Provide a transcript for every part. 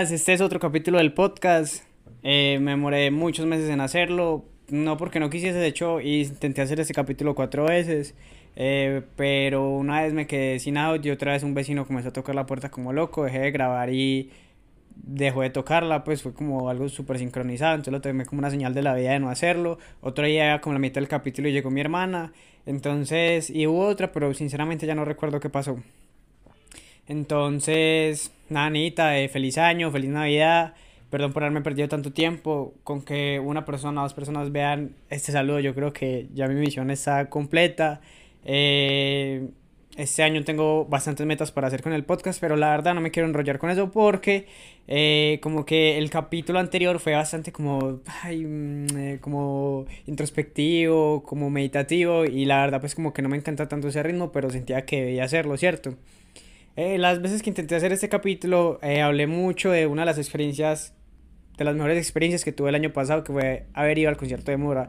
Este es otro capítulo del podcast. Eh, me demoré muchos meses en hacerlo, no porque no quisiese, de hecho intenté hacer este capítulo cuatro veces, eh, pero una vez me quedé sin audio, otra vez un vecino comenzó a tocar la puerta como loco, dejé de grabar y dejó de tocarla, pues fue como algo súper sincronizado, entonces lo tomé como una señal de la vida de no hacerlo. Otro día, como la mitad del capítulo, llegó mi hermana, entonces, y hubo otra, pero sinceramente ya no recuerdo qué pasó. Entonces, nada, Anita, eh, feliz año, feliz Navidad. Perdón por haberme perdido tanto tiempo. Con que una persona o dos personas vean este saludo, yo creo que ya mi misión está completa. Eh, este año tengo bastantes metas para hacer con el podcast, pero la verdad no me quiero enrollar con eso porque eh, como que el capítulo anterior fue bastante como, ay, mm, como introspectivo, como meditativo y la verdad pues como que no me encanta tanto ese ritmo, pero sentía que debía hacerlo, ¿cierto? Eh, las veces que intenté hacer este capítulo, eh, hablé mucho de una de las experiencias, de las mejores experiencias que tuve el año pasado, que fue haber ido al concierto de Mora.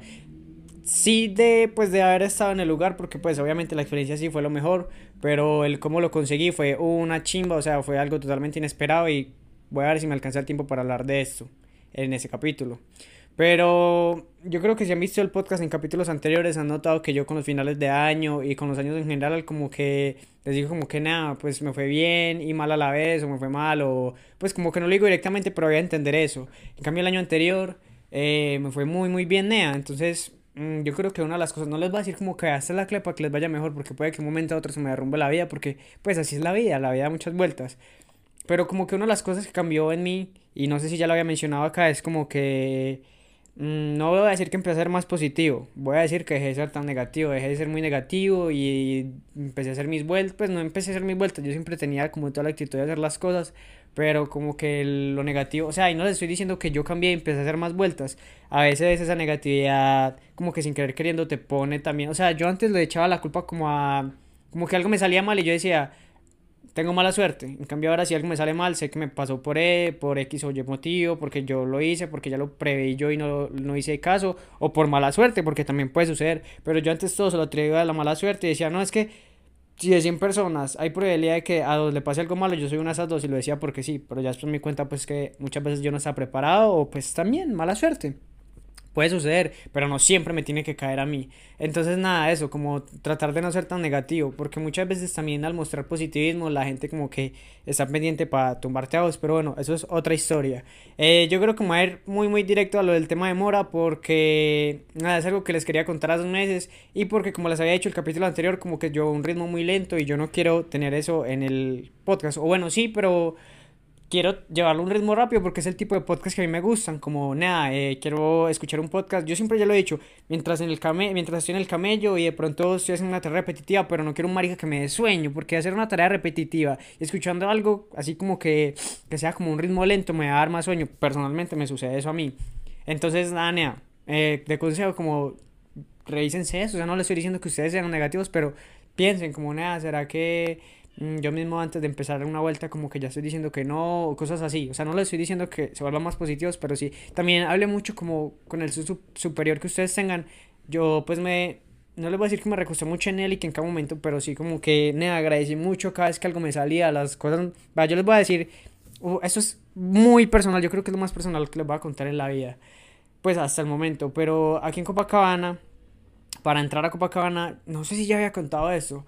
Sí, de, pues, de haber estado en el lugar, porque pues obviamente la experiencia sí fue lo mejor, pero el cómo lo conseguí fue una chimba, o sea, fue algo totalmente inesperado y voy a ver si me alcanza el tiempo para hablar de esto en ese capítulo. Pero yo creo que si han visto el podcast en capítulos anteriores han notado que yo con los finales de año y con los años en general como que les digo como que nada, pues me fue bien y mal a la vez o me fue mal o pues como que no lo digo directamente pero voy a entender eso. En cambio el año anterior eh, me fue muy muy bien nea, entonces mm, yo creo que una de las cosas, no les voy a decir como que hasta la clepa que les vaya mejor porque puede que un momento a otro se me derrumbe la vida porque pues así es la vida, la vida da muchas vueltas. Pero como que una de las cosas que cambió en mí y no sé si ya lo había mencionado acá es como que no voy a decir que empecé a ser más positivo, voy a decir que dejé de ser tan negativo, dejé de ser muy negativo y empecé a hacer mis vueltas, pues no empecé a hacer mis vueltas, yo siempre tenía como toda la actitud de hacer las cosas, pero como que lo negativo, o sea, y no les estoy diciendo que yo cambié y empecé a hacer más vueltas, a veces esa negatividad como que sin querer queriendo te pone también, o sea, yo antes le echaba la culpa como a, como que algo me salía mal y yo decía, tengo mala suerte. En cambio ahora si algo me sale mal, sé que me pasó por E, por X o Y motivo, porque yo lo hice, porque ya lo preveí yo y no, no hice caso, o por mala suerte, porque también puede suceder. Pero yo antes todo se lo atribuía a la mala suerte y decía, no, es que si de 100 personas hay probabilidad de que a dos le pase algo malo, yo soy una de esas dos y lo decía porque sí, pero ya después me cuenta pues que muchas veces yo no estaba preparado o pues también mala suerte puede suceder, pero no siempre me tiene que caer a mí. Entonces nada, eso, como tratar de no ser tan negativo, porque muchas veces también al mostrar positivismo la gente como que está pendiente para tumbarte a vos, pero bueno, eso es otra historia. Eh, yo creo que voy a ir muy muy directo a lo del tema de Mora, porque nada, es algo que les quería contar hace meses y porque como les había dicho el capítulo anterior, como que yo un ritmo muy lento y yo no quiero tener eso en el podcast, o bueno, sí, pero quiero llevarlo a un ritmo rápido porque es el tipo de podcast que a mí me gustan, como nada, eh, quiero escuchar un podcast, yo siempre ya lo he dicho, mientras, en el came mientras estoy en el camello y de pronto estoy haciendo una tarea repetitiva, pero no quiero un marica que me dé sueño, porque hacer una tarea repetitiva y escuchando algo así como que, que sea como un ritmo lento me va a dar más sueño, personalmente me sucede eso a mí. Entonces, nada, nada, eh, de consejo como revísense eso, o sea, no les estoy diciendo que ustedes sean negativos, pero piensen como nada, ¿será que yo mismo antes de empezar una vuelta como que ya estoy diciendo que no, cosas así. O sea, no les estoy diciendo que se vuelvan más positivos, pero sí. También hable mucho como con el superior que ustedes tengan. Yo pues me... No les voy a decir que me recosté mucho en él y que en cada momento, pero sí como que me agradecí mucho cada vez que algo me salía, las cosas... Va, yo les voy a decir, uh, eso es muy personal, yo creo que es lo más personal que les voy a contar en la vida. Pues hasta el momento, pero aquí en Copacabana, para entrar a Copacabana, no sé si ya había contado eso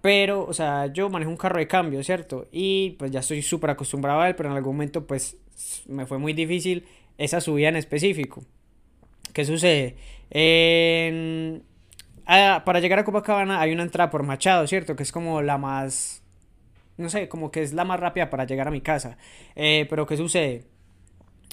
pero, o sea, yo manejo un carro de cambio, ¿cierto? Y pues ya estoy súper acostumbrado a él, pero en algún momento pues me fue muy difícil esa subida en específico. ¿Qué sucede? para llegar a Copacabana hay una entrada por Machado, ¿cierto? Que es como la más... No sé, como que es la más rápida para llegar a mi casa. Eh, pero ¿qué sucede?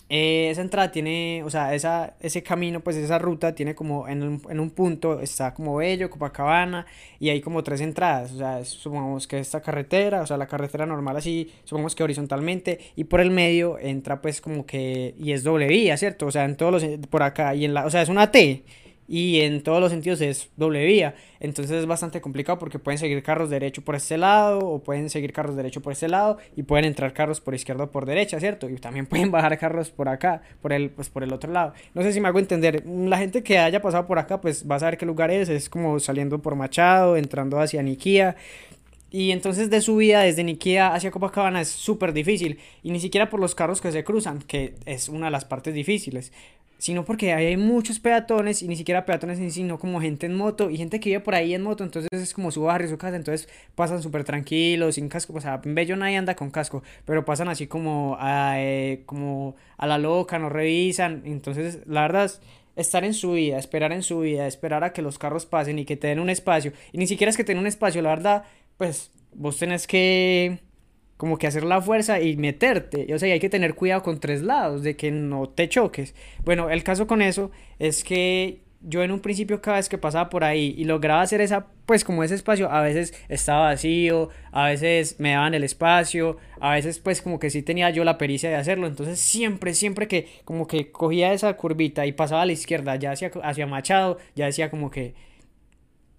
Eh, esa entrada tiene, o sea, esa, ese camino, pues esa ruta tiene como en un, en un punto, está como Bello, Copacabana, y hay como tres entradas, o sea, supongamos que esta carretera, o sea, la carretera normal así, supongamos que horizontalmente, y por el medio entra pues como que, y es doble vía, ¿cierto? O sea, en todos los, por acá, y en la, o sea, es una T, y en todos los sentidos es doble vía. Entonces es bastante complicado porque pueden seguir carros derecho por este lado o pueden seguir carros derecho por este lado y pueden entrar carros por izquierda o por derecha, ¿cierto? Y también pueden bajar carros por acá, por el, pues por el otro lado. No sé si me hago entender. La gente que haya pasado por acá pues va a saber qué lugar es. Es como saliendo por Machado, entrando hacia Niquía. Y entonces de subida desde Niquía hacia Copacabana es súper difícil. Y ni siquiera por los carros que se cruzan, que es una de las partes difíciles sino porque hay muchos peatones y ni siquiera peatones sino como gente en moto y gente que vive por ahí en moto, entonces es como su barrio, su casa, entonces pasan súper tranquilos, sin casco, o sea, en Bello nadie anda con casco, pero pasan así como a, eh, como a la loca, no revisan, entonces la verdad es estar en su vida, esperar en su vida, esperar a que los carros pasen y que te den un espacio, y ni siquiera es que te den un espacio, la verdad, pues vos tenés que como que hacer la fuerza y meterte. O sea, hay que tener cuidado con tres lados, de que no te choques. Bueno, el caso con eso es que yo en un principio cada vez que pasaba por ahí y lograba hacer esa, pues como ese espacio, a veces estaba vacío, a veces me daban el espacio, a veces pues como que sí tenía yo la pericia de hacerlo. Entonces siempre, siempre que como que cogía esa curvita y pasaba a la izquierda, ya hacia, hacia Machado, ya decía como que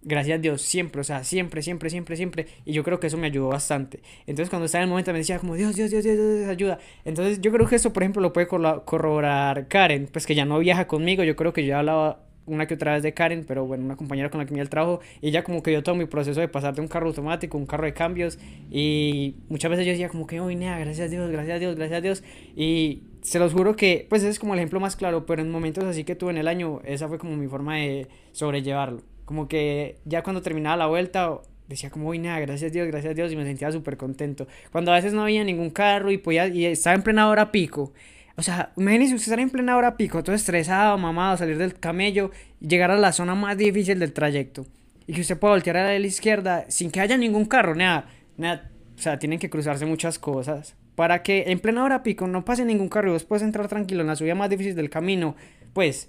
gracias a Dios, siempre, o sea, siempre, siempre, siempre, siempre. Y yo creo que eso me ayudó bastante. Entonces, cuando estaba en el momento, me decía como, Dios, Dios, Dios, Dios, Dios, ayuda. Entonces, yo creo que eso, por ejemplo, lo puede corroborar Karen, pues que ya no viaja conmigo. Yo creo que yo hablaba una que otra vez de Karen, pero bueno, una compañera con la que me el trabajo, y ella como que dio todo mi proceso de pasar de un carro automático, un carro de cambios, y muchas veces yo decía como que, uy, nada, gracias a Dios, gracias a Dios, gracias a Dios, y se los juro que, pues ese es como el ejemplo más claro, pero en momentos así que tuve en el año, esa fue como mi forma de sobrellevarlo. Como que ya cuando terminaba la vuelta decía como, uy, nada, gracias Dios, gracias Dios, y me sentía súper contento. Cuando a veces no había ningún carro y, podía, y estaba en plena hora pico. O sea, imagínense usted estar en plena hora pico, todo estresado, mamado, salir del camello y llegar a la zona más difícil del trayecto. Y que usted pueda voltear a la izquierda sin que haya ningún carro, nada, nada. O sea, tienen que cruzarse muchas cosas. Para que en plena hora pico no pase ningún carro y vos puedas entrar tranquilo en la subida más difícil del camino, pues,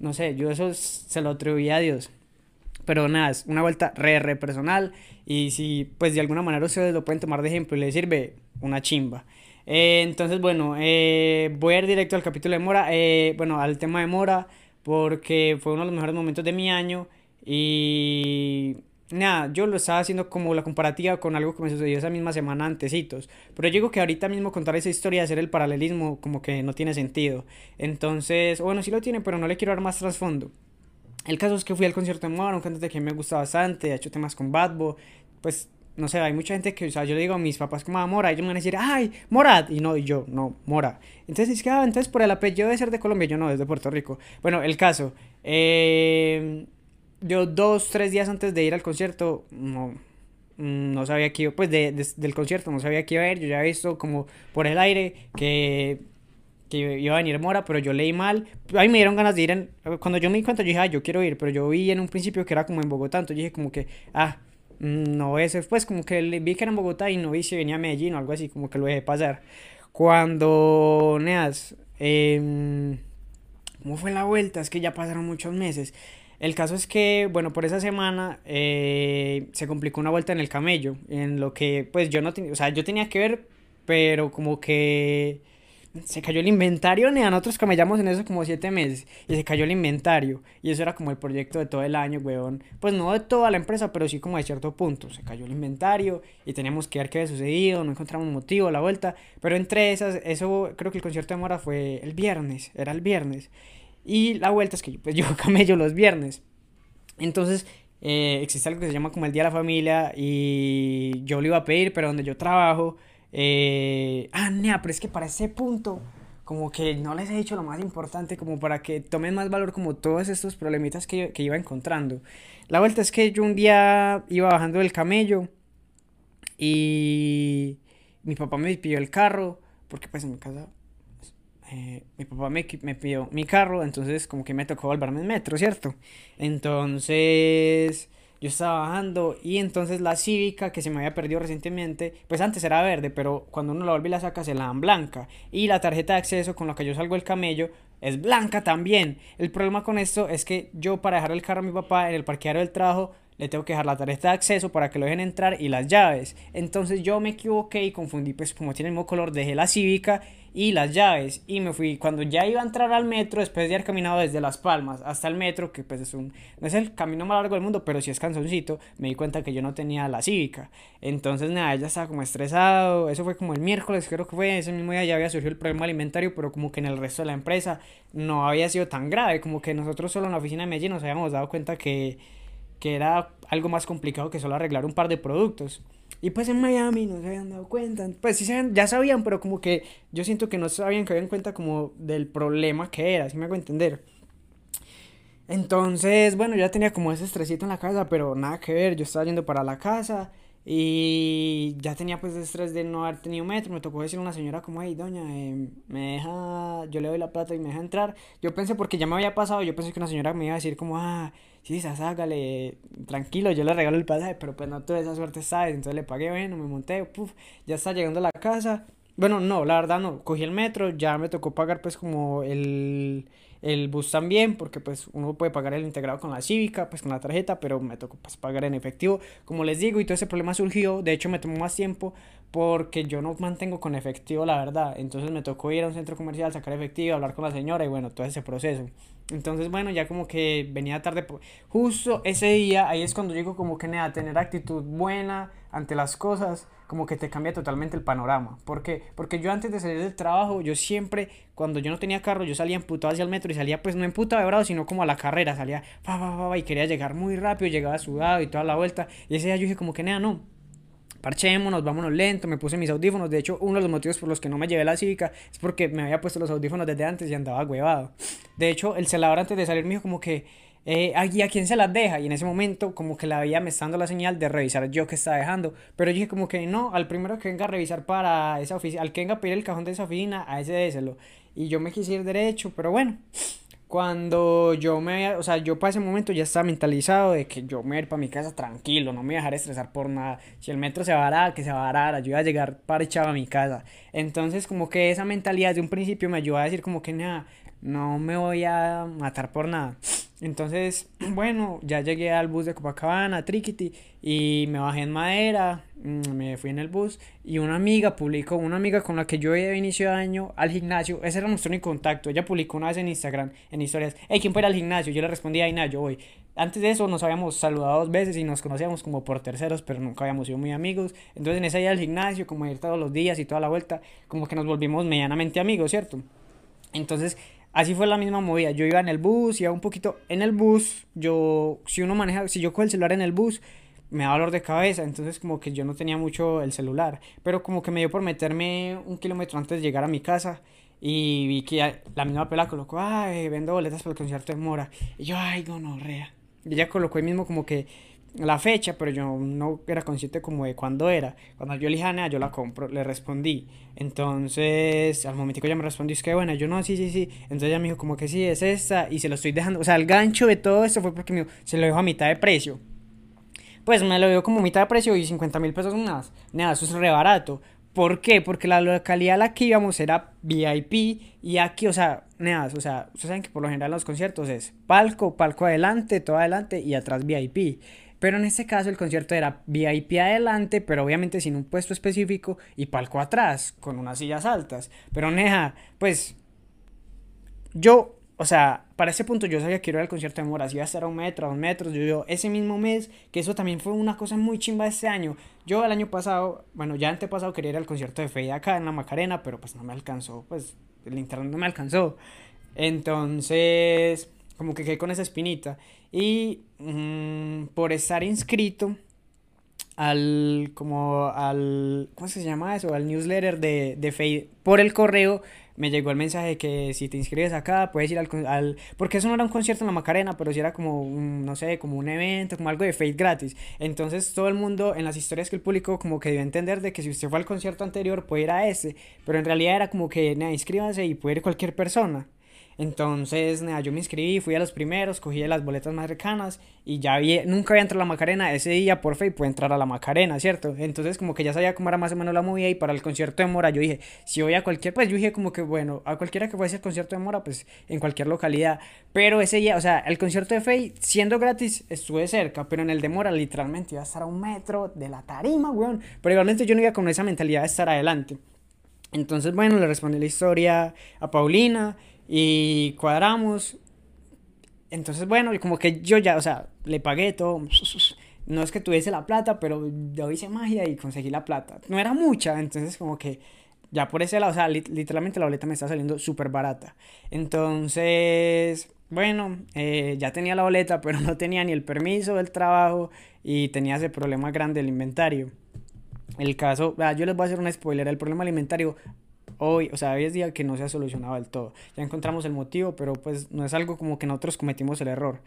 no sé, yo eso se lo atribuía a Dios. Pero nada, es una vuelta re, personal. Y si, pues de alguna manera ustedes lo pueden tomar de ejemplo y les sirve una chimba. Eh, entonces, bueno, eh, voy a ir directo al capítulo de Mora. Eh, bueno, al tema de Mora, porque fue uno de los mejores momentos de mi año. Y nada, yo lo estaba haciendo como la comparativa con algo que me sucedió esa misma semana antecitos. Pero yo digo que ahorita mismo contar esa historia, hacer el paralelismo, como que no tiene sentido. Entonces, bueno, sí lo tiene, pero no le quiero dar más trasfondo. El caso es que fui al concierto de Mora, un cantante que me gusta bastante, ha hecho temas con Badbo, pues no sé, hay mucha gente que, o sea, yo digo mis papás como a Mora, ellos me van a decir, ay, Morad, y no, y yo, no, Mora. Entonces es que, ah, entonces por el apellido debe ser de Colombia, yo no, es de Puerto Rico. Bueno, el caso, eh, yo dos, tres días antes de ir al concierto, no, no sabía que iba, pues de, del concierto, no sabía que iba a ir, yo ya he visto como por el aire que que iba a venir Mora, pero yo leí mal. Ahí me dieron ganas de ir. En, cuando yo me di cuenta, yo dije, ah, yo quiero ir, pero yo vi en un principio que era como en Bogotá, entonces dije como que, ah, mm, no ese, pues como que vi que era en Bogotá y no vi si venía a Medellín o algo así, como que lo dejé pasar. Cuando, Neas, eh, ¿cómo fue la vuelta? Es que ya pasaron muchos meses. El caso es que, bueno, por esa semana eh, se complicó una vuelta en el camello, en lo que, pues yo no tenía, o sea, yo tenía que ver, pero como que se cayó el inventario, ni a nosotros camellamos en eso como siete meses y se cayó el inventario y eso era como el proyecto de todo el año, weón. Pues no de toda la empresa, pero sí como de cierto punto. Se cayó el inventario y teníamos que ver qué había sucedido, no encontramos motivo, la vuelta. Pero entre esas, eso creo que el concierto de Mora fue el viernes, era el viernes. Y la vuelta es que pues, yo camello los viernes. Entonces eh, existe algo que se llama como el Día de la Familia y yo lo iba a pedir, pero donde yo trabajo eh, ah, nea, pero es que para ese punto, como que no les he dicho lo más importante, como para que tomen más valor como todos estos problemitas que, que iba encontrando. La vuelta es que yo un día iba bajando del camello y mi papá me pidió el carro, porque pues en mi casa eh, mi papá me, me, pidió mi carro, entonces como que me tocó volverme en metro, ¿cierto? Entonces yo estaba bajando y entonces la cívica que se me había perdido recientemente, pues antes era verde, pero cuando uno la vuelve y la saca se la dan blanca. Y la tarjeta de acceso con la que yo salgo del camello es blanca también. El problema con esto es que yo para dejar el carro a mi papá en el parqueadero del trabajo le tengo que dejar la tarjeta de acceso para que lo dejen entrar y las llaves. Entonces yo me equivoqué y confundí, pues como tiene el mismo color, dejé la cívica y las llaves. Y me fui cuando ya iba a entrar al metro después de haber caminado desde Las Palmas hasta el metro que pues es un no es el camino más largo del mundo pero si es cansoncito me di cuenta que yo no tenía la cívica entonces nada ya estaba como estresado. Eso fue como el miércoles creo que fue. Ese mismo día ya había surgido el problema alimentario pero como que en el resto de la empresa no había sido tan grave. Como que nosotros solo en la oficina de Medellín nos habíamos dado cuenta que que era algo más complicado que solo arreglar un par de productos. Y pues en Miami no se habían dado cuenta. Pues sí se ya sabían, pero como que yo siento que no sabían que habían cuenta como del problema que era, si me hago entender. Entonces, bueno, ya tenía como ese estresito en la casa, pero nada que ver, yo estaba yendo para la casa y ya tenía pues estrés de no haber tenido metro. Me tocó decir a una señora como, hey, doña, eh, me deja, yo le doy la plata y me deja entrar. Yo pensé, porque ya me había pasado, yo pensé que una señora me iba a decir como, ah, sí, hágale, tranquilo, yo le regalo el pasaje, pero pues no tuve esa suerte, ¿sabes? Entonces le pagué, bueno, me monté, puf, ya está llegando a la casa. Bueno, no, la verdad no, cogí el metro, ya me tocó pagar pues como el el bus también, porque pues uno puede pagar el integrado con la cívica, pues con la tarjeta, pero me tocó pues pagar en efectivo, como les digo, y todo ese problema surgió, de hecho me tomó más tiempo porque yo no mantengo con efectivo la verdad, entonces me tocó ir a un centro comercial, sacar efectivo, hablar con la señora y bueno, todo ese proceso. Entonces, bueno, ya como que venía tarde, justo ese día, ahí es cuando digo como que nada, tener actitud buena ante las cosas, como que te cambia totalmente el panorama. ¿Por qué? Porque yo antes de salir del trabajo, yo siempre, cuando yo no tenía carro, yo salía emputado hacia el metro y salía pues no emputado de bravo, sino como a la carrera, salía fa, fa, fa, y quería llegar muy rápido, llegaba sudado y toda la vuelta. Y ese día yo dije como que nada, no, parchémonos, vámonos lento, me puse mis audífonos. De hecho, uno de los motivos por los que no me llevé la cívica es porque me había puesto los audífonos desde antes y andaba huevado. De hecho, el celador antes de salir me dijo como que eh, ¿a quién se las deja? Y en ese momento como que la veía me está dando la señal de revisar yo que estaba dejando. Pero dije como que no, al primero que venga a revisar para esa oficina, al que venga a pedir el cajón de esa oficina, a ese déselo. Y yo me quise ir derecho, pero bueno. Cuando yo me, o sea, yo para ese momento ya estaba mentalizado de que yo me voy a mi casa tranquilo, no me voy a dejar estresar por nada. Si el metro se varara, que se varara, yo iba a llegar para a mi casa. Entonces, como que esa mentalidad de un principio me ayudó a decir como que nada, no me voy a matar por nada. Entonces, bueno, ya llegué al bus de Copacabana, Triquiti, y me bajé en madera, mm, me fui en el bus, y una amiga publicó, una amiga con la que yo iba de inicio año al gimnasio, ese era nuestro único contacto, ella publicó una vez en Instagram, en historias, hey, ¿quién fue al gimnasio? Yo le respondí, ay, nada, yo voy. Antes de eso nos habíamos saludado dos veces y nos conocíamos como por terceros, pero nunca habíamos sido muy amigos. Entonces en ese día al gimnasio, como ir todos los días y toda la vuelta, como que nos volvimos medianamente amigos, ¿cierto? Entonces Así fue la misma movida. Yo iba en el bus, iba un poquito en el bus. Yo, si uno maneja, si yo cojo el celular en el bus, me da dolor de cabeza. Entonces, como que yo no tenía mucho el celular. Pero como que me dio por meterme un kilómetro antes de llegar a mi casa. Y vi que la misma pela colocó, ay, vendo boletas para el concierto de Mora. Y yo, ay, gonorrea. Y ella colocó ahí mismo como que la fecha, pero yo no era consciente como de cuándo era. Cuando yo le dije a yo la compro, le respondí. Entonces, al momentico ya me respondió, es que bueno, yo no, sí, sí, sí. Entonces ella me dijo como que sí, es esta, y se lo estoy dejando. O sea, el gancho de todo esto fue porque me, se lo dejo a mitad de precio. Pues me lo dio como mitad de precio y 50 mil pesos más. Nada, eso es re barato. ¿Por qué? Porque la localidad a la que íbamos era VIP y aquí, o sea, nada, o sea, ustedes saben que por lo general los conciertos es palco, palco adelante, todo adelante y atrás VIP. Pero en este caso el concierto era VIP adelante, pero obviamente sin un puesto específico y palco atrás, con unas sillas altas. Pero Neja, pues yo, o sea, para ese punto yo sabía que iba al concierto de Moras, iba a estar a un metro, a dos metros. Yo, yo, ese mismo mes, que eso también fue una cosa muy chimba este año. Yo el año pasado, bueno, ya antepasado quería ir al concierto de Fey acá en la Macarena, pero pues no me alcanzó, pues el internet no me alcanzó. Entonces, como que quedé con esa espinita. Y mm, por estar inscrito al, como al, ¿cómo se llama eso? Al newsletter de, de Fade por el correo, me llegó el mensaje de que si te inscribes acá, puedes ir al, al, Porque eso no era un concierto en la Macarena, pero sí era como, un, no sé, como un evento, como algo de Fade gratis. Entonces todo el mundo, en las historias que el público como que debe entender de que si usted fue al concierto anterior, puede ir a ese. Pero en realidad era como que, nada, inscríbanse y puede ir cualquier persona. Entonces, nada, yo me inscribí, fui a los primeros, cogí las boletas más cercanas y ya vi, nunca había entrado a la Macarena, ese día por fe pude entrar a la Macarena, ¿cierto? Entonces, como que ya sabía cómo era más o menos la movida y para el concierto de Mora yo dije, si voy a cualquier, pues yo dije como que bueno, a cualquiera que fuese el concierto de Mora, pues en cualquier localidad, pero ese día, o sea, el concierto de Faye, siendo gratis, estuve cerca, pero en el de Mora literalmente iba a estar a un metro de la tarima, weón, pero igualmente yo no iba con esa mentalidad de estar adelante. Entonces, bueno, le respondí la historia a Paulina y cuadramos. Entonces, bueno, como que yo ya, o sea, le pagué todo. No es que tuviese la plata, pero yo hice magia y conseguí la plata. No era mucha, entonces como que ya por ese lado, o sea, literalmente la boleta me está saliendo súper barata. Entonces, bueno, eh, ya tenía la boleta, pero no tenía ni el permiso del trabajo y tenía ese problema grande del inventario. El caso, yo les voy a hacer una spoiler, el problema alimentario hoy, o sea, hoy es día que no se ha solucionado del todo. Ya encontramos el motivo, pero pues no es algo como que nosotros cometimos el error.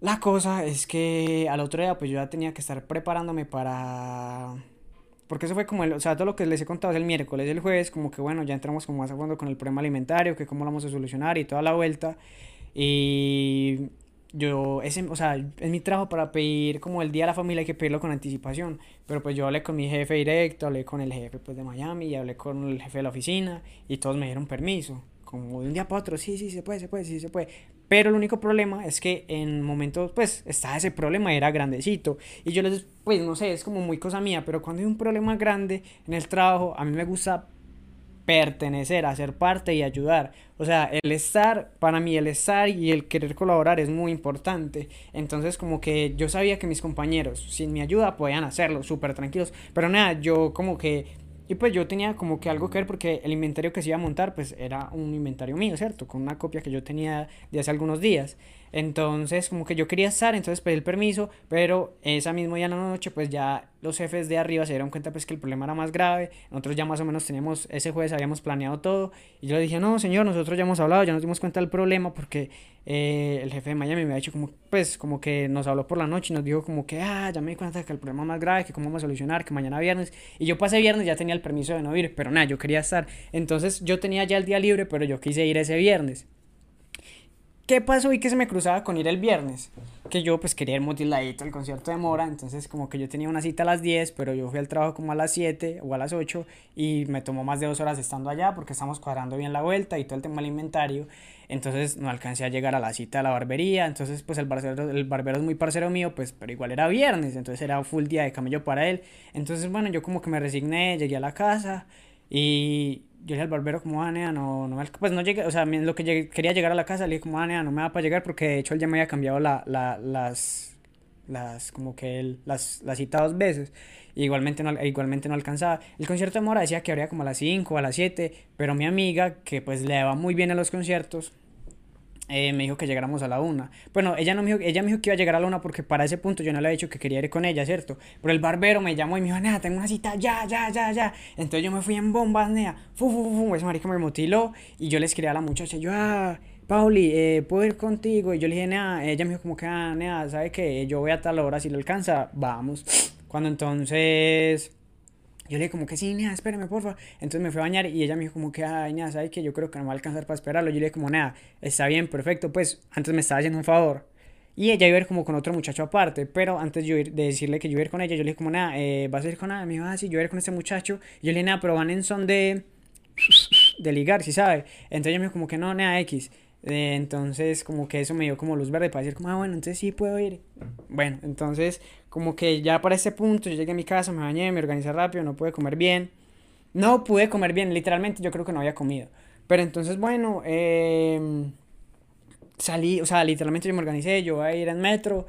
La cosa es que al otro día pues yo ya tenía que estar preparándome para... Porque eso fue como el, o sea, todo lo que les he contado es el miércoles, el jueves, como que bueno, ya entramos como más a fondo con el problema alimentario, que cómo lo vamos a solucionar y toda la vuelta. Y yo, ese, o sea, es mi trabajo para pedir como el día a la familia hay que pedirlo con anticipación, pero pues yo hablé con mi jefe directo, hablé con el jefe pues de Miami y hablé con el jefe de la oficina y todos me dieron permiso, como de un día para otro, sí, sí, se puede, se puede, sí, se puede, pero el único problema es que en momentos pues estaba ese problema, era grandecito. Y yo les, pues no sé, es como muy cosa mía, pero cuando hay un problema grande en el trabajo, a mí me gusta pertenecer, a ser parte y ayudar. O sea, el estar, para mí el estar y el querer colaborar es muy importante. Entonces como que yo sabía que mis compañeros sin mi ayuda podían hacerlo súper tranquilos. Pero nada, yo como que... Y pues yo tenía como que algo que ver porque el inventario que se iba a montar pues era un inventario mío, ¿cierto? Con una copia que yo tenía de hace algunos días. Entonces, como que yo quería estar, entonces pedí el permiso, pero esa misma día en la noche, pues ya los jefes de arriba se dieron cuenta pues que el problema era más grave. Nosotros ya más o menos teníamos, ese jueves habíamos planeado todo. Y yo le dije, no, señor, nosotros ya hemos hablado, ya nos dimos cuenta del problema porque eh, el jefe de Miami me ha dicho como, pues, como que nos habló por la noche y nos dijo como que, ah, ya me di cuenta que el problema es más grave, que cómo vamos a solucionar, que mañana viernes. Y yo pasé viernes, ya tenía el permiso de no ir, pero nada, yo quería estar. Entonces yo tenía ya el día libre, pero yo quise ir ese viernes. ¿Qué pasó y que se me cruzaba con ir el viernes? Que yo pues quería ir motiladito al concierto de Mora, entonces como que yo tenía una cita a las 10, pero yo fui al trabajo como a las 7 o a las 8 y me tomó más de dos horas estando allá porque estamos cuadrando bien la vuelta y todo el tema del inventario. Entonces no alcancé a llegar a la cita de la barbería, entonces pues el barbero, el barbero es muy parcero mío, pues pero igual era viernes, entonces era full día de camello para él. Entonces bueno, yo como que me resigné, llegué a la casa y yo le dije al barbero como, ah, no, no pues no llegué, o sea, lo que quería llegar a la casa, le dije como, ah, no me va para llegar porque de hecho él ya me había cambiado la, la, las, las, como que él, las, las cita dos veces. igualmente no, igualmente no alcanzaba. El concierto de Mora decía que habría como a las 5 o a las 7, pero mi amiga, que pues le va muy bien a los conciertos, eh, me dijo que llegáramos a la una. Bueno, ella, no me dijo, ella me dijo que iba a llegar a la una porque para ese punto yo no le había dicho que quería ir con ella, ¿cierto? Pero el barbero me llamó y me dijo, nea, tengo una cita, ya, ya, ya, ya. Entonces yo me fui en bombas, nea, fu, fu, fu, ese marica me mutiló y yo le escribí a la muchacha, yo, ah, Pauli, eh, ¿puedo ir contigo? Y yo le dije, nea, ella me dijo como que, ah, nea, ¿sabe qué? Yo voy a tal hora, si le alcanza, vamos. Cuando entonces yo le dije como que sí, nada, espérame, porfa. Entonces me fui a bañar y ella me dijo como que, ay, nada, ¿sabes que Yo creo que no va a alcanzar para esperarlo. Yo le dije como, nada, está bien, perfecto, pues antes me estaba haciendo un favor. Y ella iba a ir como con otro muchacho aparte, pero antes yo de decirle que yo iba a ir con ella, yo le dije como, nada, eh, ¿vas a ir con nada? Me dijo, ah, sí, yo voy a ir con este muchacho. Yo le dije, nada, pero van en son de, de ligar, ¿sí sabe? Entonces ella me dijo como que no, nada, X. Eh, entonces, como que eso me dio como luz verde para decir, como, ah, bueno, entonces sí puedo ir. Bueno, entonces, como que ya para ese punto, yo llegué a mi casa, me bañé, me organizé rápido, no pude comer bien. No pude comer bien, literalmente yo creo que no había comido. Pero entonces, bueno, eh, salí, o sea, literalmente yo me organicé, yo voy a ir en metro.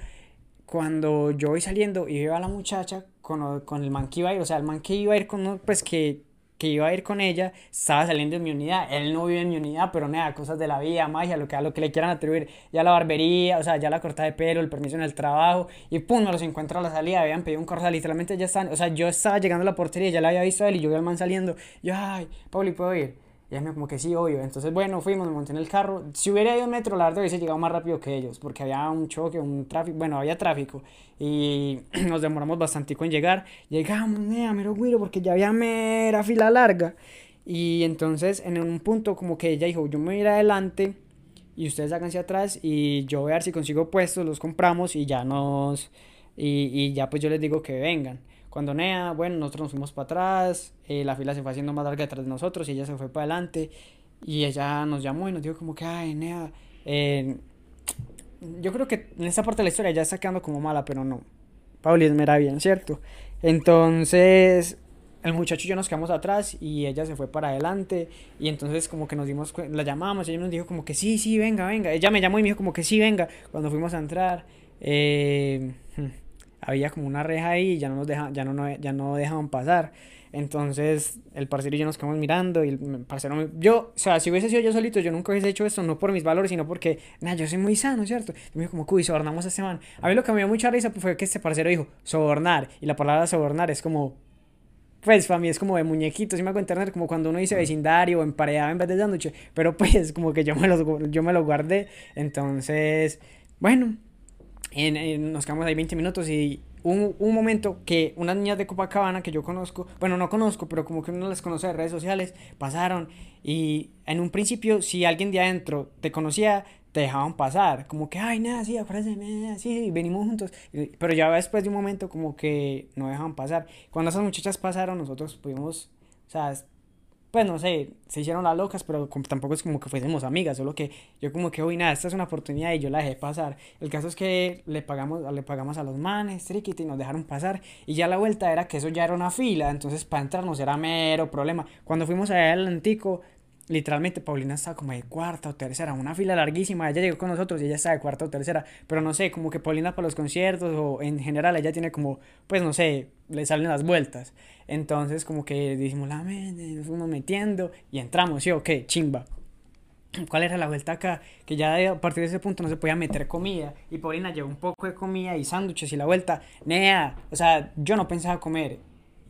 Cuando yo voy saliendo y veo a la muchacha con, con el man que iba a ir, o sea, el man que iba a ir con, pues que que iba a ir con ella, estaba saliendo en mi unidad. Él no vive en mi unidad, pero nada, cosas de la vida, magia, lo que, lo que le quieran atribuir. Ya la barbería, o sea, ya la corta de pelo, el permiso en el trabajo, y pum, me los encuentro a la salida. Habían pedido un correo, literalmente ya están, o sea, yo estaba llegando a la portería, ya la había visto a él y yo vi al man saliendo. Yo, ay, Pauli, ¿puedo ir? Y me como que sí, obvio. Entonces, bueno, fuimos, me monté en el carro. Si hubiera ido en metro, la verdad hubiese llegado más rápido que ellos, porque había un choque, un tráfico, bueno, había tráfico. Y nos demoramos bastante en llegar. Llegamos, nea, mero guiro, porque ya había mera fila larga. Y entonces, en un punto, como que ella dijo, yo me voy a ir adelante y ustedes háganse atrás y yo voy a ver si consigo puestos, los compramos y ya nos... Y, y ya pues yo les digo que vengan. Cuando Nea, bueno, nosotros nos fuimos para atrás, eh, la fila se fue haciendo más larga detrás de nosotros y ella se fue para adelante y ella nos llamó y nos dijo como que, ay, Nea, eh, yo creo que en esta parte de la historia ya está quedando como mala, pero no. Pauli es mera bien, ¿cierto? Entonces, el muchacho y yo nos quedamos atrás y ella se fue para adelante y entonces como que nos dimos la llamamos ella nos dijo como que sí, sí, venga, venga. Ella me llamó y me dijo como que sí, venga. Cuando fuimos a entrar, eh, había como una reja ahí y ya no nos deja, ya no, ya no dejaban pasar. Entonces el parcero y yo nos quedamos mirando y el parcero, yo, o sea, si hubiese sido yo solito, yo nunca hubiese hecho esto, no por mis valores, sino porque, nada, yo soy muy sano, ¿cierto? Y me dijo como, uy, sobornamos a este man. A mí lo que me dio mucha risa fue que este parcero dijo, sobornar, y la palabra sobornar es como pues para mí es como de muñequitos, si me hago entender, como cuando uno dice vecindario o emparedado en vez de sándwich, pero pues como que yo me lo, yo me lo guardé, entonces, bueno, en, nos quedamos ahí 20 minutos y un, un momento que unas niñas de Copacabana que yo conozco, bueno, no conozco, pero como que uno las conoce de redes sociales, pasaron y en un principio si alguien de adentro te conocía, te dejaban pasar, como que, ay, nada, sí, acuérdense, sí, venimos juntos, pero ya después de un momento como que no dejaban pasar. Cuando esas muchachas pasaron, nosotros pudimos, o sea, pues no sé, se hicieron las locas, pero tampoco es como que fuésemos amigas, solo que yo como que, uy, nada, esta es una oportunidad y yo la dejé pasar. El caso es que le pagamos, le pagamos a los manes, triquiti, y nos dejaron pasar, y ya la vuelta era que eso ya era una fila, entonces para entrarnos era mero problema. Cuando fuimos allá al Antico, literalmente Paulina estaba como de cuarta o tercera, una fila larguísima, ella llegó con nosotros y ella estaba de cuarta o tercera, pero no sé, como que Paulina para los conciertos o en general ella tiene como, pues no sé, le salen las vueltas. Entonces como que dijimos, la nos fuimos metiendo y entramos, sí, ok, chimba. ¿Cuál era la vuelta acá? Que ya a partir de ese punto no se podía meter comida. Y Paulina llevó un poco de comida y sándwiches y la vuelta. Nea, o sea, yo no pensaba comer.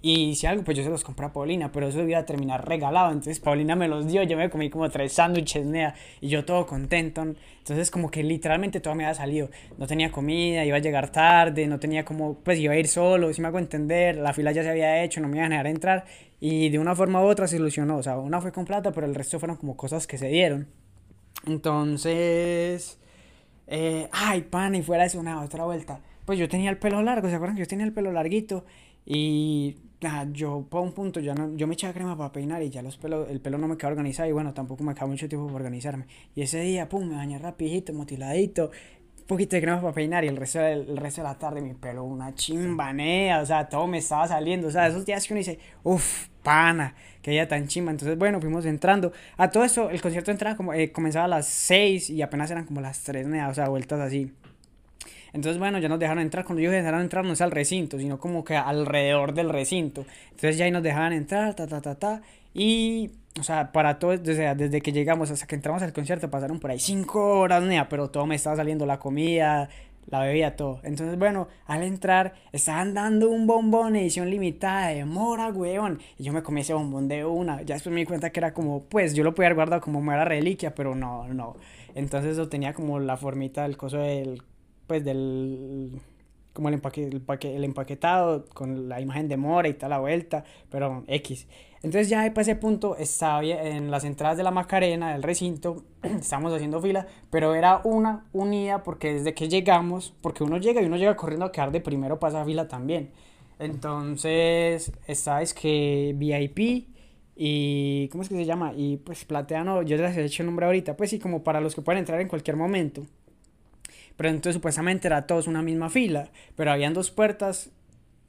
Y si algo, pues yo se los compré a Paulina, pero eso iba a terminar regalado. Entonces Paulina me los dio, yo me comí como tres sándwiches, nea, y yo todo contento. Entonces como que literalmente todo me había salido. No tenía comida, iba a llegar tarde, no tenía como, pues iba a ir solo, si me hago entender, la fila ya se había hecho, no me iban a dejar entrar. Y de una forma u otra se ilusionó, o sea, una fue con plata, pero el resto fueron como cosas que se dieron. Entonces, eh, ay, pan, y fuera eso, una otra vuelta. Pues yo tenía el pelo largo, ¿se acuerdan que yo tenía el pelo larguito? Y yo por un punto ya no, yo me echaba crema para peinar y ya los pelos, el pelo no me quedaba organizado y bueno, tampoco me quedaba mucho tiempo para organizarme. Y ese día, pum, me bañé rapidito, motiladito, un poquito de crema para peinar y el resto, del, resto de la tarde mi pelo una chimbanea, o sea, todo me estaba saliendo, o sea, esos días que uno dice, uff, pana, que ella tan chimba. Entonces, bueno, fuimos entrando. A todo eso, el concierto entraba como, eh, comenzaba a las 6 y apenas eran como las 3, o sea, vueltas así. Entonces, bueno, ya nos dejaron entrar. Cuando ellos dejaron entrar, no es al recinto, sino como que alrededor del recinto. Entonces ya ahí nos dejaban entrar, ta, ta, ta, ta. Y, o sea, para todo, desde, desde que llegamos hasta que entramos al concierto, pasaron por ahí cinco horas, nea, pero todo me estaba saliendo la comida, la bebida, todo. Entonces, bueno, al entrar, estaban dando un bombón edición limitada de mora, weón. Y yo me comí ese bombón de una. Ya después me di cuenta que era como, pues yo lo podía haber guardado como mera reliquia, pero no, no. Entonces eso tenía como la formita del coso del pues del como el, empaque, el, empaquetado con la imagen de Mora y tal la vuelta, pero X. Entonces ya para ese punto estaba en las entradas de la Macarena, del recinto, estábamos haciendo fila, pero era una unida porque desde que llegamos, porque uno llega y uno llega corriendo a quedar de primero para esa fila también. Entonces, sabes que VIP y, ¿cómo es que se llama? Y pues Plateano, yo les he hecho el nombre ahorita, pues sí, como para los que pueden entrar en cualquier momento. Pero entonces supuestamente era todos una misma fila, pero habían dos puertas,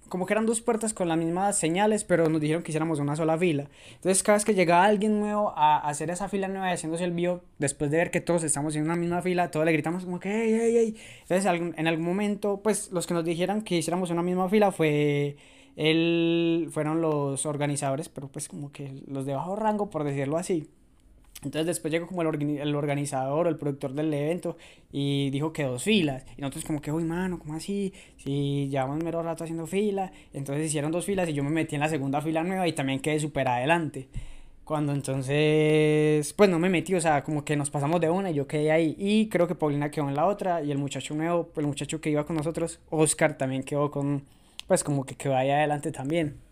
como que eran dos puertas con las mismas señales, pero nos dijeron que hiciéramos una sola fila. Entonces cada vez que llegaba alguien nuevo a hacer esa fila nueva haciéndose el bio, después de ver que todos estamos en una misma fila, todos le gritamos como que, hey, hey, hey. Entonces en algún momento, pues los que nos dijeron que hiciéramos una misma fila fue... Él, fueron los organizadores, pero pues como que los de bajo rango, por decirlo así. Entonces después llegó como el, organizador o el productor del evento y dijo que dos filas. Y nosotros como que, uy, mano, ¿cómo así? Si llevamos mero rato haciendo fila. Entonces hicieron dos filas y yo me metí en la segunda fila nueva y también quedé súper adelante. Cuando entonces, pues no me metí, o sea, como que nos pasamos de una y yo quedé ahí. Y creo que Paulina quedó en la otra y el muchacho nuevo, el muchacho que iba con nosotros, Oscar, también quedó con, pues como que quedó ahí adelante también.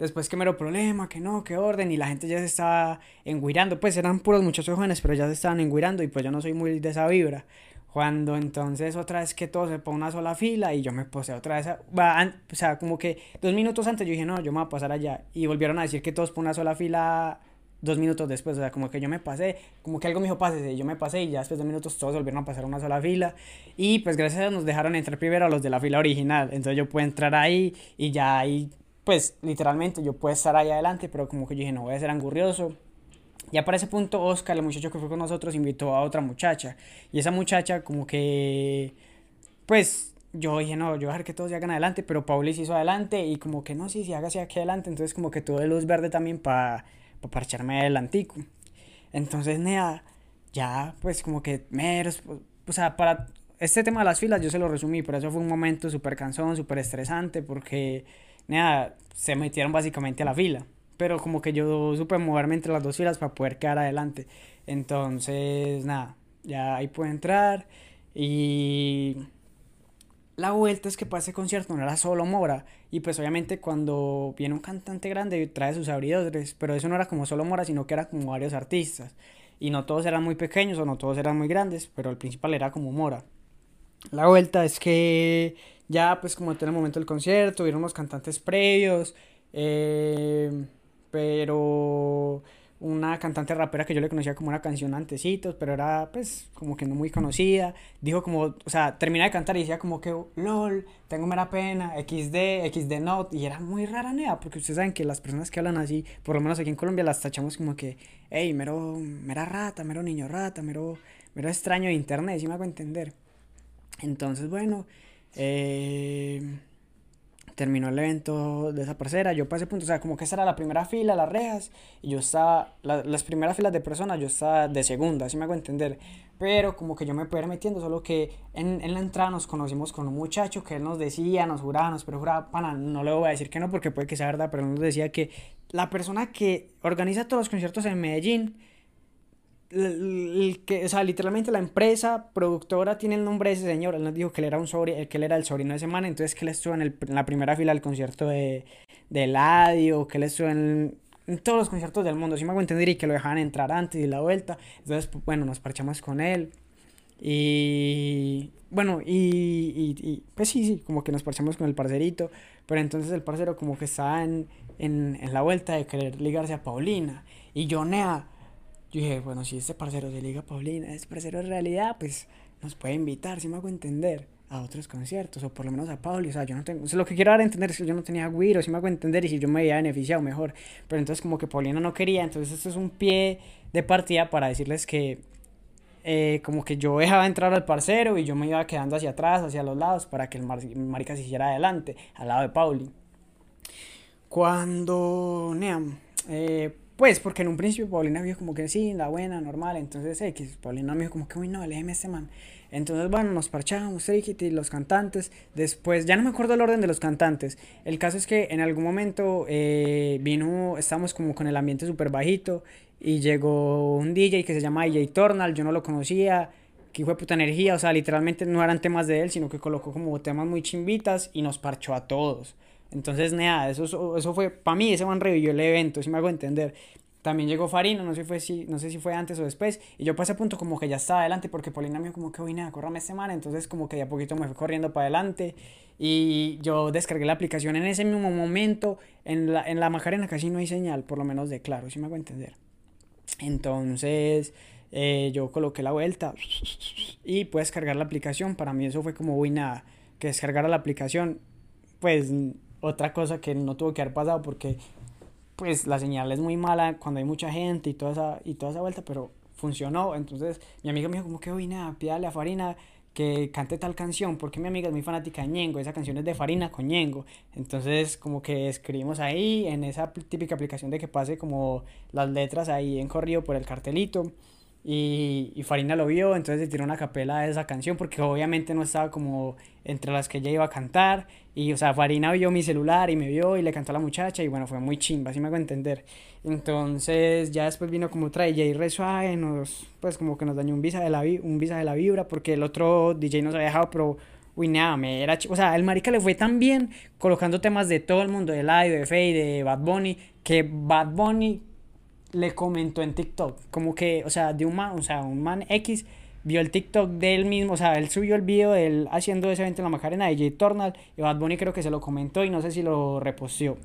Después que mero problema, que no, que orden, y la gente ya se estaba enguirando. Pues eran puros muchachos jóvenes, pero ya se estaban enguirando y pues yo no soy muy de esa vibra. Cuando entonces otra vez que todo se pone una sola fila y yo me puse otra vez, o sea, como que dos minutos antes yo dije, no, yo me voy a pasar allá. Y volvieron a decir que todos por una sola fila dos minutos después, o sea, como que yo me pasé, como que algo me dijo pásese, yo me pasé y ya después de dos minutos todos volvieron a pasar una sola fila y pues gracias a Dios nos dejaron entrar primero a los de la fila original, entonces yo pude entrar ahí y ya ahí pues literalmente yo puedo estar ahí adelante, pero como que yo dije, no voy a ser angurrioso. Ya para ese punto, Oscar, el muchacho que fue con nosotros, invitó a otra muchacha. Y esa muchacha como que, pues, yo dije, no, yo voy a dejar que todos se hagan adelante, pero Pauli se hizo adelante y como que no, sí, sí, hágase aquí adelante, entonces como que tuve luz verde también para pa parcharme adelantico. Entonces, nea, ya, pues como que meros, o sea, para este tema de las filas yo se lo resumí, pero eso fue un momento súper cansón, súper estresante, porque, nada, se metieron básicamente a la fila. Pero como que yo supe moverme entre las dos filas para poder quedar adelante. Entonces, nada, ya ahí pude entrar. Y la vuelta es que para ese concierto no era solo Mora. Y pues obviamente cuando viene un cantante grande trae sus abridores. Pero eso no era como solo Mora, sino que era como varios artistas. Y no todos eran muy pequeños o no todos eran muy grandes, pero el principal era como Mora. La vuelta es que ya pues como en el momento del concierto, vieron unos cantantes previos. Eh, pero una cantante rapera que yo le conocía como una canción antecitos, pero era pues como que no muy conocida. Dijo como, o sea, termina de cantar y decía como que, lol, tengo mera pena, XD, XD not, y era muy rara nea, porque ustedes saben que las personas que hablan así, por lo menos aquí en Colombia las tachamos como que, hey, mero, mera rata, mero niño rata, mero, mero extraño de internet, si me hago entender. Entonces, bueno, eh terminó el evento de esa parcera, yo pasé punto, o sea, como que esa era la primera fila, las rejas, y yo estaba, las primeras filas de personas, yo estaba de segunda, así me hago entender, pero como que yo me pude ir metiendo, solo que en, en, la entrada nos conocimos con un muchacho que él nos decía, nos juraba, nos juraba, pana, no le voy a decir que no porque puede que sea verdad, pero él nos decía que la persona que organiza todos los conciertos en Medellín, el, que, o sea, literalmente la empresa productora tiene el nombre de ese señor. Él nos dijo que él era, un sobre, que él era el sobrino de ese man, entonces que él estuvo en, el, en la primera fila del concierto de, de Eladio, que él estuvo en, en, todos los conciertos del mundo, si me hago entender, y que lo dejaban entrar antes y la vuelta. Entonces, pues, bueno, nos parchamos con él. Y bueno, y, y, y, pues sí, sí, como que nos parchamos con el parcerito, pero entonces el parcero como que estaba en, en, en la vuelta de querer ligarse a Paulina. Y yo, nea, yo dije, bueno, si este parcero se liga Paulina, este parcero en realidad, pues nos puede invitar, si me hago entender, a otros conciertos, o por lo menos a Pauli, o sea, yo no tengo, o sea, lo que quiero dar a entender es que yo no tenía guiro, si me hago entender, y si yo me había beneficiado mejor, pero entonces como que Paulina no quería, entonces esto es un pie de partida para decirles que eh, como que yo dejaba entrar al parcero y yo me iba quedando hacia atrás, hacia los lados, para que el marica se hiciera adelante, al lado de Pauli. Cuando, neam, eh, pues, porque en un principio Paulina vio como que sí, la buena, normal. Entonces, X, Paulina me dijo como que, uy, no, léeme este man. Entonces, bueno, nos parchábamos, y los cantantes. Después, ya no me acuerdo el orden de los cantantes. El caso es que en algún momento eh, vino, estábamos como con el ambiente súper bajito. Y llegó un DJ que se llama DJ Tornal, yo no lo conocía. Que fue puta energía, o sea, literalmente no eran temas de él, sino que colocó como temas muy chimbitas y nos parchó a todos. Entonces, nada, eso, eso fue, para mí, ese man revivió el evento, si me hago entender. También llegó Farina, no sé, fue, si, no sé si fue antes o después, y yo pasé a punto como que ya estaba adelante, porque Polina me dijo como que, uy, nada, córrame este man, entonces como que de a poquito me fue corriendo para adelante, y yo descargué la aplicación en ese mismo momento, en la, en la Macarena casi no hay señal, por lo menos de claro, si me hago entender. Entonces, eh, yo coloqué la vuelta, y puedes cargar la aplicación, para mí eso fue como, uy, nada, que descargara la aplicación, pues otra cosa que no tuvo que haber pasado porque pues la señal es muy mala cuando hay mucha gente y toda esa, y toda esa vuelta, pero funcionó. Entonces mi amiga me dijo como que, uy, nada, pídale a Farina que cante tal canción, porque mi amiga es muy fanática de Ñengo, esa canción es de Farina con Ñengo. Entonces como que escribimos ahí en esa típica aplicación de que pase como las letras ahí en corrido por el cartelito. Y, y, Farina lo vio, entonces se tiró una capela de esa canción porque obviamente no estaba como entre las que ella iba a cantar. Y o sea, Farina vio mi celular y me vio y le cantó a la muchacha y bueno, fue muy chimba, así me hago entender. Entonces ya después vino como otra DJ re suave, nos, pues como que nos dañó un visa de la, un visa de la vibra porque el otro DJ nos había dejado, pero uy, nada, me era... O sea, el marica le fue tan bien colocando temas de todo el mundo, de Live, de Faye, de Bad Bunny, que Bad Bunny le comentó en TikTok, como que, o sea, de un man, o sea, un man X vio el TikTok de él mismo, o sea, él subió el video de él haciendo ese evento en la Macarena de J Tornal y Bad Bunny creo que se lo comentó y no sé si lo reposteó.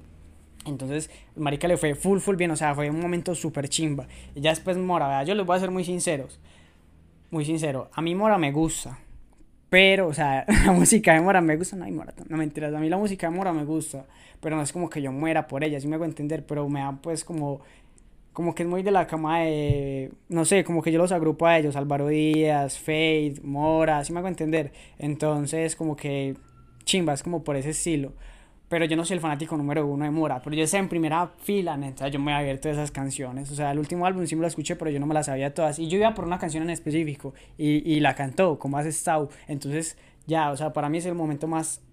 Entonces, marica le fue full, full bien, o sea, fue un momento súper chimba. Y ya después Mora, yo les voy a ser muy sinceros, muy sincero, a mí Mora me gusta, pero, o sea, la música de Mora me gusta, no hay Mora, no mentiras, a mí la música de Mora me gusta, pero no es como que yo muera por ella, si me hago entender, pero me da pues como como que es muy de la cama de, no sé, como que yo los agrupo a ellos, Álvaro Díaz, Fade, Mora, así me hago entender. Entonces, como que chimba, es como por ese estilo. Pero yo no soy el fanático número uno de Mora, pero yo sé en primera fila, neta, yo me he abierto esas canciones. O sea, el último álbum sí me lo escuché, pero yo no me las sabía todas. Y yo iba por una canción en específico y, y la cantó, como has estado. Entonces, ya, o sea, para mí es el momento más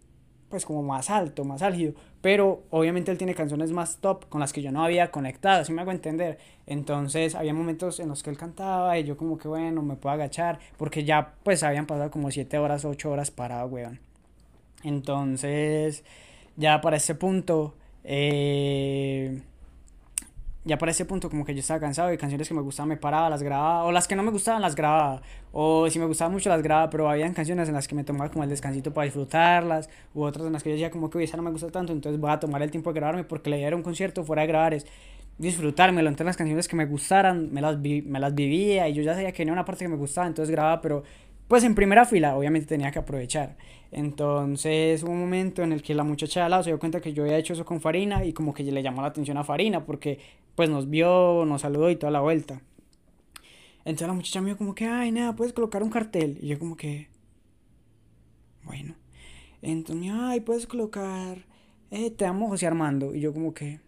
pues como más alto, más álgido, pero obviamente él tiene canciones más top con las que yo no había conectado, así me hago entender. Entonces había momentos en los que él cantaba y yo como que bueno, me puedo agachar, porque ya pues habían pasado como 7 horas, 8 horas parado, weón. Entonces, ya para ese punto, eh, ya para ese punto como que yo estaba cansado y canciones que me gustaban me paraba, las grababa, o las que no me gustaban las grababa, o si me gustaban mucho las grababa, pero habían canciones en las que me tomaba como el descansito para disfrutarlas, u otras en las que yo decía como que esa no me gusta tanto, entonces voy a tomar el tiempo de grabarme porque le idea un concierto fuera de grabar es disfrutármelo, entonces las canciones que me gustaran me las, me las vivía y yo ya sabía que tenía una parte que me gustaba, entonces grababa, pero pues en primera fila obviamente tenía que aprovechar. Entonces hubo un momento en el que la muchacha de al lado se dio cuenta que yo había hecho eso con Farina y como que le llamó la atención a Farina porque pues nos vio, nos saludó y toda la vuelta. Entonces la muchacha me dijo como que, ay, nada, puedes colocar un cartel. Y yo como que, bueno. Entonces, ay, puedes colocar, eh, te amo José Armando. Y yo como que,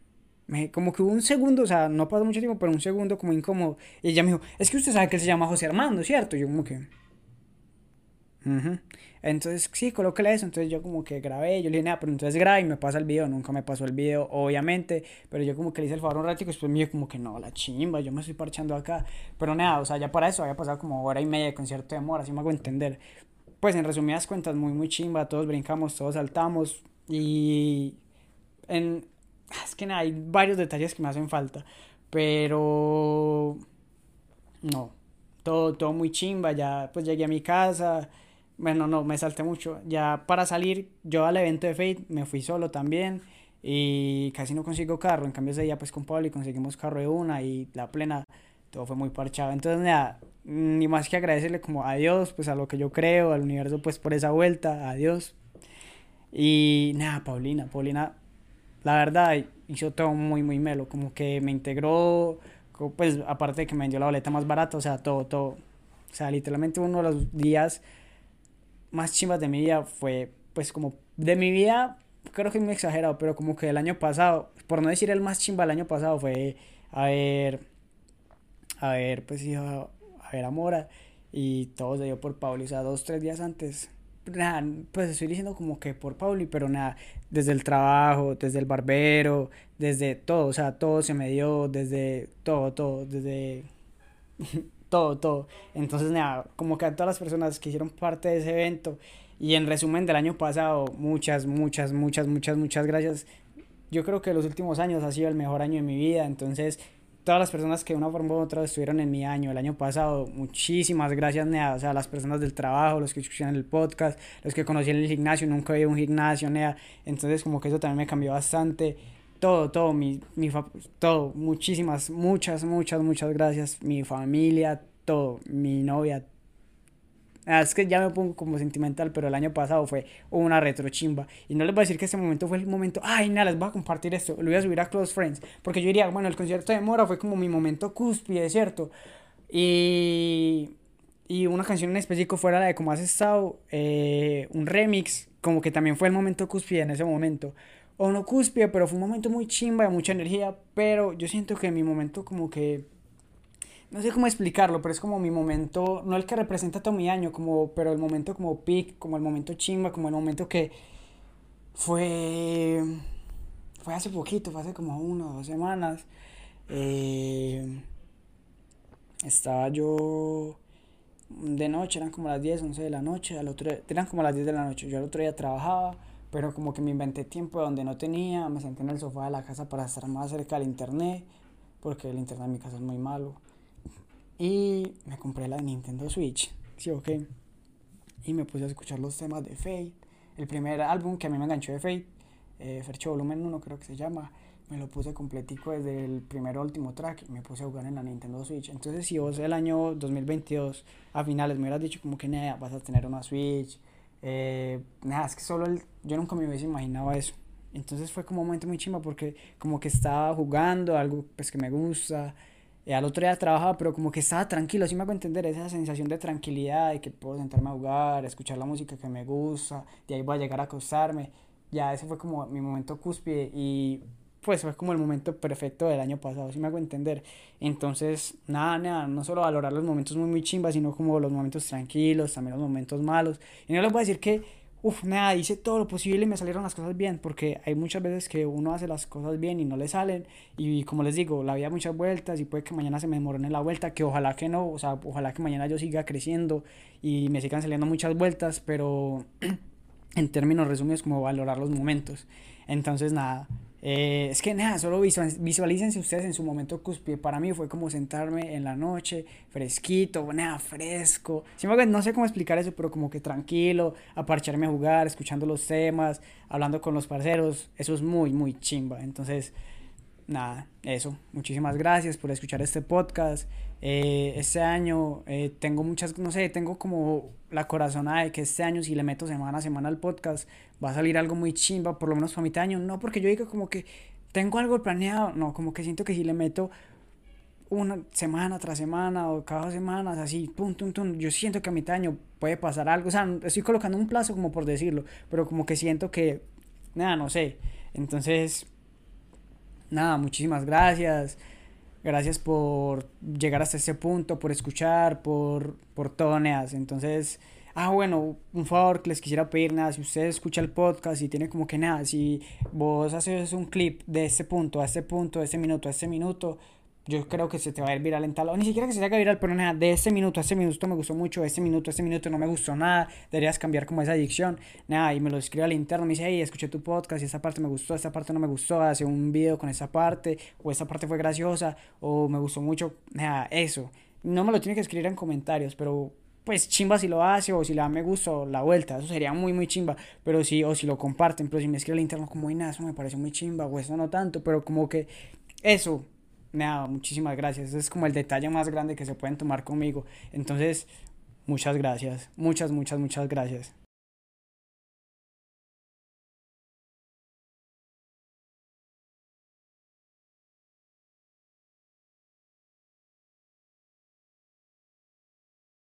me, como que hubo un segundo, o sea, no pasó mucho tiempo, pero un segundo como incómodo. Y ella me dijo, es que usted sabe que él se llama José Armando, ¿cierto? Y yo como que... Entonces, sí, colóquele eso. Entonces yo como que grabé, yo le dije, nada, pero entonces grabé y me pasa el video. Nunca me pasó el video, obviamente. Pero yo como que le hice el favor un ratico y después me dije como que no, la chimba, yo me estoy parchando acá. Pero nada, o sea, ya para eso había pasado como hora y media de concierto de amor, así me hago entender. Pues en resumidas cuentas, muy, muy chimba. Todos brincamos, todos saltamos. Y en... Es que nada, hay varios detalles que me hacen falta. Pero... No. Todo, todo muy chimba. Ya pues llegué a mi casa bueno, no, me salté mucho. Ya para salir, yo al evento de Fate me fui solo también y casi no consigo carro. En cambio, ese día pues con Pablo y conseguimos carro de una y la plena, todo fue muy parchado. Entonces, nada, ni más que agradecerle como a Dios, pues a lo que yo creo, al universo pues por esa vuelta, a Dios. Y nada, Paulina, Paulina, la verdad hizo todo muy, muy melo, como que me integró, pues aparte de que me dio la boleta más barata, o sea, todo, todo. O sea, literalmente uno de los días más chimbas de mi vida fue, pues como de mi vida, creo que es muy exagerado, pero como que el año pasado, por no decir el más chimba del año pasado, fue a ver, pues iba a ver a Mora y todo se dio por Pauli, o sea, dos, tres días antes. Nada, pues estoy diciendo como que por Pauli, pero nada, desde el trabajo, desde el barbero, desde todo, o sea, todo se me dio, desde todo, todo, desde todo, todo. Entonces, nada, como que a todas las personas que hicieron parte de ese evento y en resumen del año pasado, muchas, muchas, muchas, muchas, muchas gracias. Yo creo que los últimos años ha sido el mejor año de mi vida, entonces todas las personas que de una forma u otra estuvieron en mi año, el año pasado, muchísimas gracias, Nea. O sea, las personas del trabajo, los que escuchan el podcast, los que conocí en el gimnasio, nunca había un gimnasio, Nea. Entonces, como que eso también me cambió bastante todo, todo, mi, mi, todo, muchísimas, muchas, muchas, muchas gracias, mi familia, todo, mi novia. Ah, es que ya me pongo como sentimental, pero el año pasado fue una retrochimba. Y no les voy a decir que ese momento fue el momento, ay, nada, les voy a compartir esto, lo voy a subir a Close Friends. Porque yo diría, bueno, el concierto de Mora fue como mi momento cúspide, ¿cierto? Y, y una canción en específico fuera la de Como has estado, eh, un remix, como que también fue el momento cúspide en ese momento o no cúspide, pero fue un momento muy chimba, de mucha energía, pero yo siento que mi momento como que, no sé cómo explicarlo, pero es como mi momento, no el que representa todo mi año, como, pero el momento como peak, como el momento chimba, como el momento que fue, fue hace poquito, fue hace como una o dos semanas, eh, estaba yo de noche, eran como las 10, 11 de la noche, al otro, eran como las 10 de la noche, yo al otro día trabajaba, pero como que me inventé tiempo donde no tenía, me senté en el sofá de la casa para estar más cerca del internet, porque el internet en mi casa es muy malo. Y me compré la Nintendo Switch, sí, ok. Y me puse a escuchar los temas de Fate, el primer álbum que a mí me enganchó de Fate, eh, Fercho Volumen 1 creo que se llama, me lo puse completico desde el primer último track y me puse a jugar en la Nintendo Switch. Entonces, si vos el año 2022 a finales me hubieras dicho como que vas a tener una Switch, eh, nada, es que solo el, yo nunca me hubiese imaginado eso. Entonces fue como un momento muy chimba porque como que estaba jugando algo pues que me gusta. Y al otro día trabajaba, pero como que estaba tranquilo, así me hago entender esa sensación de tranquilidad, de que puedo sentarme a jugar, escuchar la música que me gusta, de ahí voy a llegar a acostarme. Ya ese fue como mi momento cúspide y pues fue como el momento perfecto del año pasado, si me hago entender. Entonces, nada, nada, no solo valorar los momentos muy, muy chimbas, sino como los momentos tranquilos, también los momentos malos. Y no les voy a decir que, uff, nada, hice todo lo posible y me salieron las cosas bien, porque hay muchas veces que uno hace las cosas bien y no le salen. Y como les digo, la vida muchas vueltas y puede que mañana se me en la vuelta, que ojalá que no, o sea, ojalá que mañana yo siga creciendo y me sigan saliendo muchas vueltas, pero en términos resumidos, como valorar los momentos. Entonces, nada. Eh, es que nada, solo visualícense ustedes en su momento cúspide. Para mí fue como sentarme en la noche, fresquito, nada, fresco. no sé cómo explicar eso, pero como que tranquilo, aparcharme a jugar, escuchando los temas, hablando con los parceros. Eso es muy, muy chimba. Entonces, nada, eso. Muchísimas gracias por escuchar este podcast. Eh, este año eh, tengo muchas, no sé, tengo como la corazonada de que este año si le meto semana a semana al podcast va a salir algo muy chimba, por lo menos para mitad de año. No porque yo diga como que tengo algo planeado, no, como que siento que si le meto una semana tras semana o cada semana, así, pum, pum, pum, yo siento que a mitad de año puede pasar algo. O sea, estoy colocando un plazo como por decirlo, pero como que siento que, nada, no sé. Entonces, nada, muchísimas gracias. Gracias por llegar hasta este punto, por escuchar, por, por todo, Neas. Entonces, ah, bueno, un favor que les quisiera pedir, nada, si usted escucha el podcast y tiene como que nada, si vos haces un clip de este punto a este punto, de este minuto a este minuto, yo creo que se te va a ir viral en tal, o ni siquiera que se te haga viral, pero nada, de este minuto a este minuto me gustó mucho, de este minuto a este minuto no me gustó nada, deberías cambiar como esa adicción, nada, y me lo escribe al interno, me dice, hey, escuché tu podcast y esta parte me gustó, esta parte no me gustó, hace un video con esa parte, o esta parte fue graciosa, o me gustó mucho, nada, eso, no me lo tiene que escribir en comentarios, pero pues chimba si lo hace o si le da me gusta la vuelta, eso sería muy muy chimba, pero si o si lo comparten, pero si me escribe al interno como, nada, eso me parece muy chimba o eso no tanto, pero como que eso, nada, muchísimas gracias. Es como el detalle más grande que se pueden tomar conmigo. Entonces, muchas gracias. Muchas, muchas, muchas gracias.